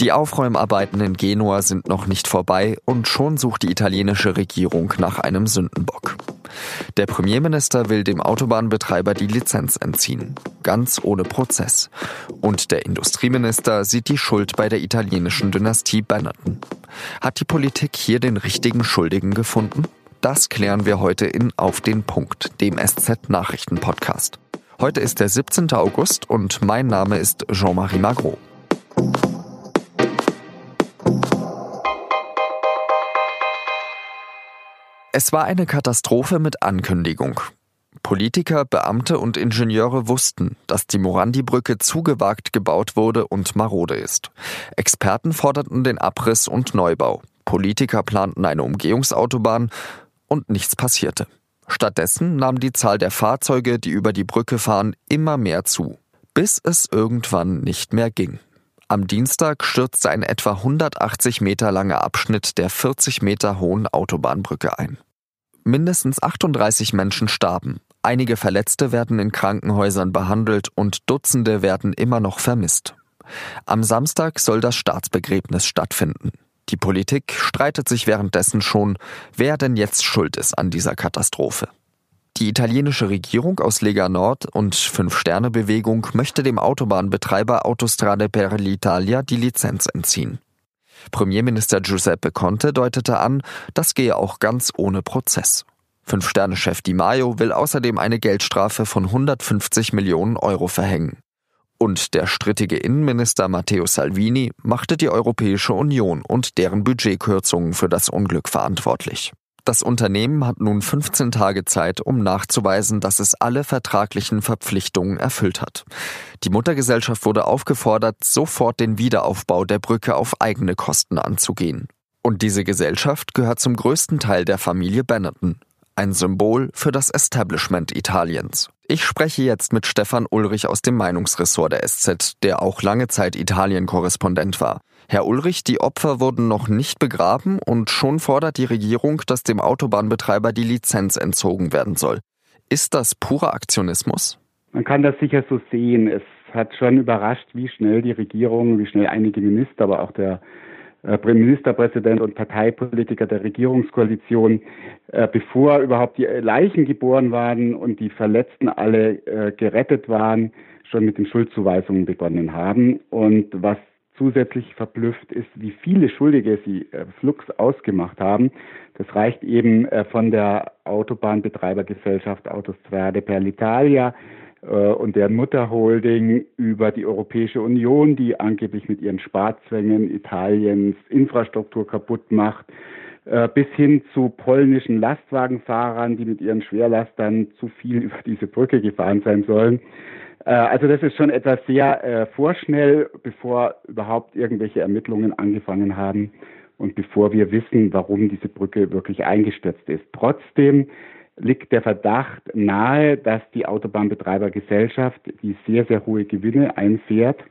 Die Aufräumarbeiten in Genua sind noch nicht vorbei und schon sucht die italienische Regierung nach einem Sündenbock. Der Premierminister will dem Autobahnbetreiber die Lizenz entziehen, ganz ohne Prozess. Und der Industrieminister sieht die Schuld bei der italienischen Dynastie Benetton. Hat die Politik hier den richtigen Schuldigen gefunden? Das klären wir heute in Auf den Punkt, dem SZ-Nachrichten-Podcast. Heute ist der 17. August und mein Name ist Jean-Marie Magro. Es war eine Katastrophe mit Ankündigung. Politiker, Beamte und Ingenieure wussten, dass die Morandi-Brücke zu gewagt gebaut wurde und marode ist. Experten forderten den Abriss und Neubau. Politiker planten eine Umgehungsautobahn und nichts passierte. Stattdessen nahm die Zahl der Fahrzeuge, die über die Brücke fahren, immer mehr zu, bis es irgendwann nicht mehr ging. Am Dienstag stürzte ein etwa 180 Meter langer Abschnitt der 40 Meter hohen Autobahnbrücke ein. Mindestens 38 Menschen starben, einige Verletzte werden in Krankenhäusern behandelt und Dutzende werden immer noch vermisst. Am Samstag soll das Staatsbegräbnis stattfinden. Die Politik streitet sich währenddessen schon, wer denn jetzt schuld ist an dieser Katastrophe. Die italienische Regierung aus Lega Nord und Fünf-Sterne-Bewegung möchte dem Autobahnbetreiber Autostrade per l'Italia die Lizenz entziehen. Premierminister Giuseppe Conte deutete an, das gehe auch ganz ohne Prozess. Fünf-Sterne-Chef Di Maio will außerdem eine Geldstrafe von 150 Millionen Euro verhängen. Und der strittige Innenminister Matteo Salvini machte die Europäische Union und deren Budgetkürzungen für das Unglück verantwortlich. Das Unternehmen hat nun 15 Tage Zeit, um nachzuweisen, dass es alle vertraglichen Verpflichtungen erfüllt hat. Die Muttergesellschaft wurde aufgefordert, sofort den Wiederaufbau der Brücke auf eigene Kosten anzugehen. Und diese Gesellschaft gehört zum größten Teil der Familie Benetton, ein Symbol für das Establishment Italiens. Ich spreche jetzt mit Stefan Ulrich aus dem Meinungsressort der SZ, der auch lange Zeit Italien-Korrespondent war. Herr Ulrich, die Opfer wurden noch nicht begraben und schon fordert die Regierung, dass dem Autobahnbetreiber die Lizenz entzogen werden soll. Ist das purer Aktionismus? Man kann das sicher so sehen. Es hat schon überrascht, wie schnell die Regierung, wie schnell einige Minister, aber auch der äh, Ministerpräsident und Parteipolitiker der Regierungskoalition, äh, bevor überhaupt die Leichen geboren waren und die Verletzten alle äh, gerettet waren, schon mit den Schuldzuweisungen begonnen haben. Und was zusätzlich verblüfft ist, wie viele Schuldige sie äh, flugs ausgemacht haben. Das reicht eben äh, von der Autobahnbetreibergesellschaft Autostrade per l'Italia äh, und deren Mutterholding über die Europäische Union, die angeblich mit ihren Sparzwängen Italiens Infrastruktur kaputt macht, bis hin zu polnischen Lastwagenfahrern, die mit ihren Schwerlastern zu viel über diese Brücke gefahren sein sollen. Äh, also das ist schon etwas sehr äh, vorschnell, bevor überhaupt irgendwelche Ermittlungen angefangen haben und bevor wir wissen, warum diese Brücke wirklich eingestürzt ist. Trotzdem liegt der Verdacht nahe, dass die Autobahnbetreibergesellschaft, die sehr, sehr hohe Gewinne einfährt,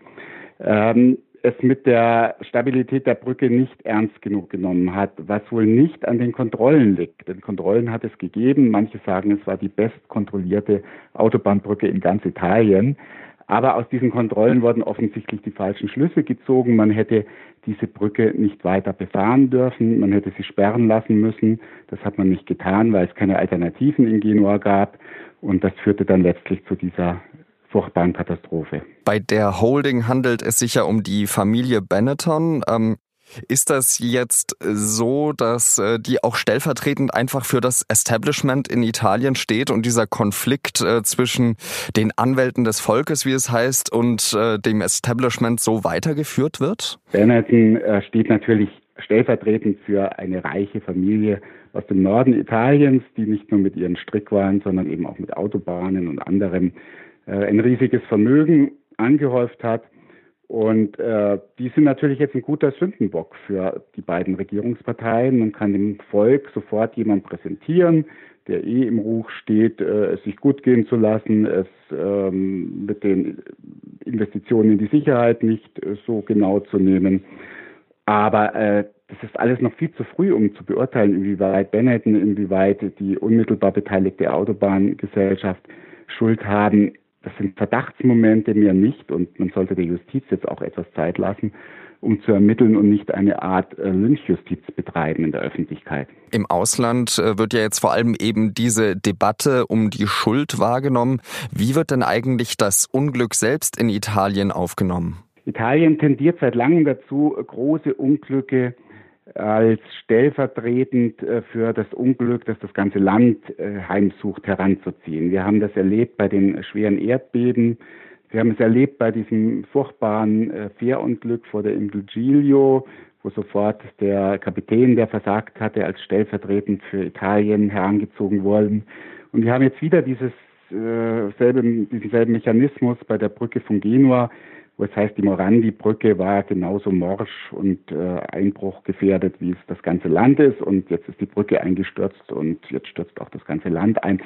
ähm, es mit der Stabilität der Brücke nicht ernst genug genommen hat, was wohl nicht an den Kontrollen liegt. Denn Kontrollen hat es gegeben. Manche sagen, es war die bestkontrollierte Autobahnbrücke in ganz Italien. Aber aus diesen Kontrollen wurden offensichtlich die falschen Schlüsse gezogen. Man hätte diese Brücke nicht weiter befahren dürfen. Man hätte sie sperren lassen müssen. Das hat man nicht getan, weil es keine Alternativen in Genua gab. Und das führte dann letztlich zu dieser furchtbaren Katastrophe. Bei der Holding handelt es sich ja um die Familie Benetton. Ähm, ist das jetzt so, dass äh, die auch stellvertretend einfach für das Establishment in Italien steht und dieser Konflikt äh, zwischen den Anwälten des Volkes, wie es heißt, und äh, dem Establishment so weitergeführt wird? Benetton steht natürlich stellvertretend für eine reiche Familie aus dem Norden Italiens, die nicht nur mit ihren Strickwaren, sondern eben auch mit Autobahnen und anderem ein riesiges Vermögen angehäuft hat. Und äh, die sind natürlich jetzt ein guter Sündenbock für die beiden Regierungsparteien. Man kann dem Volk sofort jemand präsentieren, der eh im Ruch steht, äh, es sich gut gehen zu lassen, es ähm, mit den Investitionen in die Sicherheit nicht äh, so genau zu nehmen. Aber äh, das ist alles noch viel zu früh, um zu beurteilen, inwieweit Benetton, inwieweit die unmittelbar beteiligte Autobahngesellschaft Schuld haben Das sind Verdachtsmomente, mehr nicht. Und man sollte der Justiz jetzt auch etwas Zeit lassen, um zu ermitteln und nicht eine Art äh, Lynchjustiz betreiben in der Öffentlichkeit. Im Ausland äh, wird ja jetzt vor allem eben diese Debatte um die Schuld wahrgenommen. Wie wird denn eigentlich das Unglück selbst in Italien aufgenommen? Italien tendiert seit langem dazu, große Unglücke als stellvertretend äh, für das Unglück, das das ganze Land heimsucht, heranzuziehen. Wir haben das erlebt bei den schweren Erdbeben wir haben es erlebt bei diesem furchtbaren äh, Fährunglück vor der Insel Giglio, wo sofort der Kapitän, der versagt hatte, als stellvertretend für Italien herangezogen worden. Und wir haben jetzt wieder dieses, äh, selbe, diesen selben Mechanismus bei der Brücke von Genua, es heißt, die Morandi-Brücke war genauso morsch und äh, einbruchgefährdet, wie es das ganze Land ist. Und jetzt ist die Brücke eingestürzt und jetzt stürzt auch das ganze Land ein.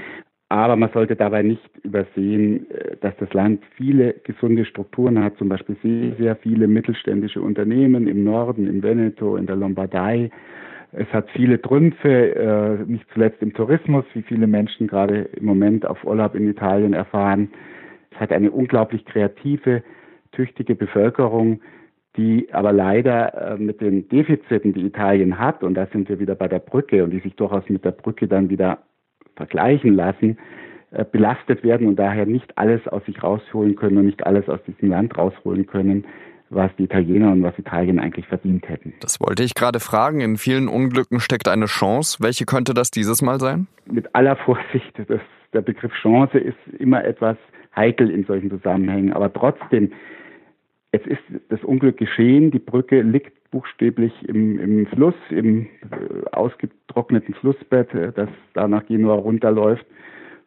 Aber man sollte dabei nicht übersehen, äh, dass das Land viele gesunde Strukturen hat, zum Beispiel sehr, sehr viele mittelständische Unternehmen im Norden, im Veneto, in der Lombardei. Es hat viele Trümpfe, äh, nicht zuletzt im Tourismus, wie viele Menschen gerade im Moment auf Urlaub in Italien erfahren. Es hat eine unglaublich kreative, tüchtige Bevölkerung, die aber leider äh, mit den Defiziten, die Italien hat, und da sind wir wieder bei der Brücke und die sich durchaus mit der Brücke dann wieder vergleichen lassen, äh, belastet werden und daher nicht alles aus sich rausholen können und nicht alles aus diesem Land rausholen können, was die Italiener und was Italien eigentlich verdient hätten. Das wollte ich gerade fragen. In vielen Unglücken steckt eine Chance. Welche könnte das dieses Mal sein? Mit aller Vorsicht, das, der Begriff Chance ist immer etwas heikel in solchen Zusammenhängen. Aber trotzdem, es ist das Unglück geschehen. Die Brücke liegt buchstäblich im, im Fluss, im äh, ausgetrockneten Flussbett, äh, das da nach Genua runterläuft.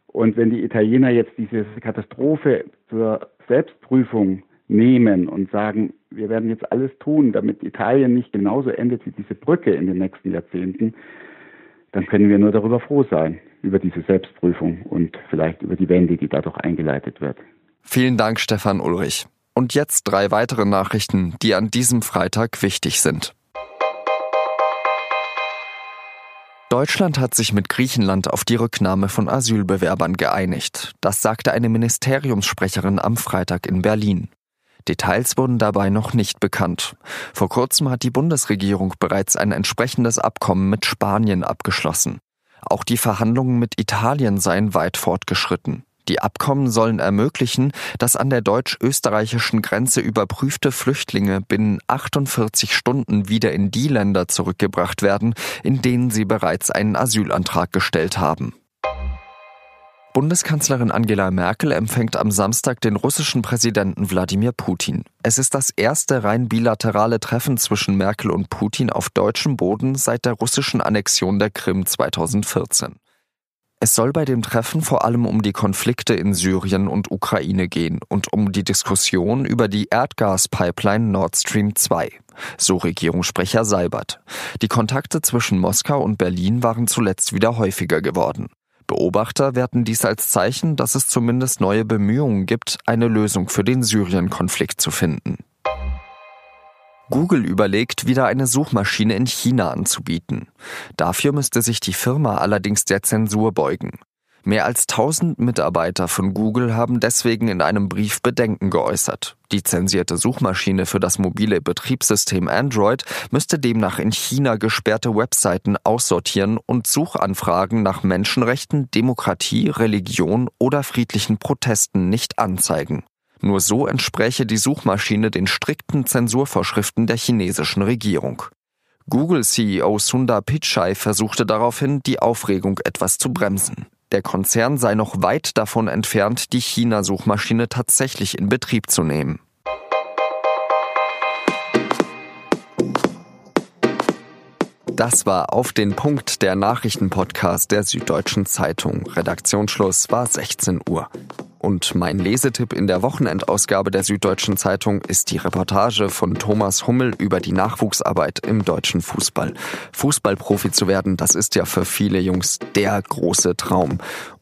Und wenn die Italiener jetzt diese Katastrophe zur Selbstprüfung nehmen und sagen, wir werden jetzt alles tun, damit Italien nicht genauso endet wie diese Brücke in den nächsten Jahrzehnten, dann können wir nur darüber froh sein, über diese Selbstprüfung und vielleicht über die Wende, die dadurch eingeleitet wird. Vielen Dank, Stefan Ulrich. Und jetzt drei weitere Nachrichten, die an diesem Freitag wichtig sind. Deutschland hat sich mit Griechenland auf die Rücknahme von Asylbewerbern geeinigt. Das sagte eine Ministeriumssprecherin am Freitag in Berlin. Details wurden dabei noch nicht bekannt. Vor kurzem hat die Bundesregierung bereits ein entsprechendes Abkommen mit Spanien abgeschlossen. Auch die Verhandlungen mit Italien seien weit fortgeschritten. Die Abkommen sollen ermöglichen, dass an der deutsch-österreichischen Grenze überprüfte Flüchtlinge binnen 48 Stunden wieder in die Länder zurückgebracht werden, in denen sie bereits einen Asylantrag gestellt haben. Bundeskanzlerin Angela Merkel empfängt am Samstag den russischen Präsidenten Wladimir Putin. Es ist das erste rein bilaterale Treffen zwischen Merkel und Putin auf deutschem Boden seit der russischen Annexion der Krim 2014. Es soll bei dem Treffen vor allem um die Konflikte in Syrien und Ukraine gehen und um die Diskussion über die Erdgaspipeline Nord Stream 2, so Regierungssprecher Seibert. Die Kontakte zwischen Moskau und Berlin waren zuletzt wieder häufiger geworden. Beobachter werten dies als Zeichen, dass es zumindest neue Bemühungen gibt, eine Lösung für den Syrien-Konflikt zu finden. Google überlegt, wieder eine Suchmaschine in China anzubieten. Dafür müsste sich die Firma allerdings der Zensur beugen. Mehr als 1000 Mitarbeiter von Google haben deswegen in einem Brief Bedenken geäußert. Die zensierte Suchmaschine für das mobile Betriebssystem Android müsste demnach in China gesperrte Webseiten aussortieren und Suchanfragen nach Menschenrechten, Demokratie, Religion oder friedlichen Protesten nicht anzeigen. Nur so entspräche die Suchmaschine den strikten Zensurvorschriften der chinesischen Regierung. Google-CEO Sundar Pichai versuchte daraufhin, die Aufregung etwas zu bremsen. Der Konzern sei noch weit davon entfernt, die China-Suchmaschine tatsächlich in Betrieb zu nehmen. Das war auf den Punkt der Nachrichtenpodcast der Süddeutschen Zeitung. Redaktionsschluss war 16 Uhr. Und mein Lesetipp in der Wochenendausgabe der Süddeutschen Zeitung ist die Reportage von Thomas Hummel über die Nachwuchsarbeit im deutschen Fußball. Fußballprofi zu werden, das ist ja für viele Jungs der große Traum.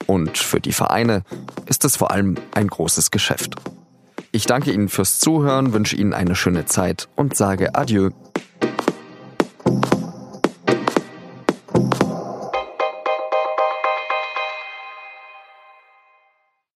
Und für die Vereine ist es vor allem ein großes Geschäft. Ich danke Ihnen fürs Zuhören, wünsche Ihnen eine schöne Zeit und sage Adieu.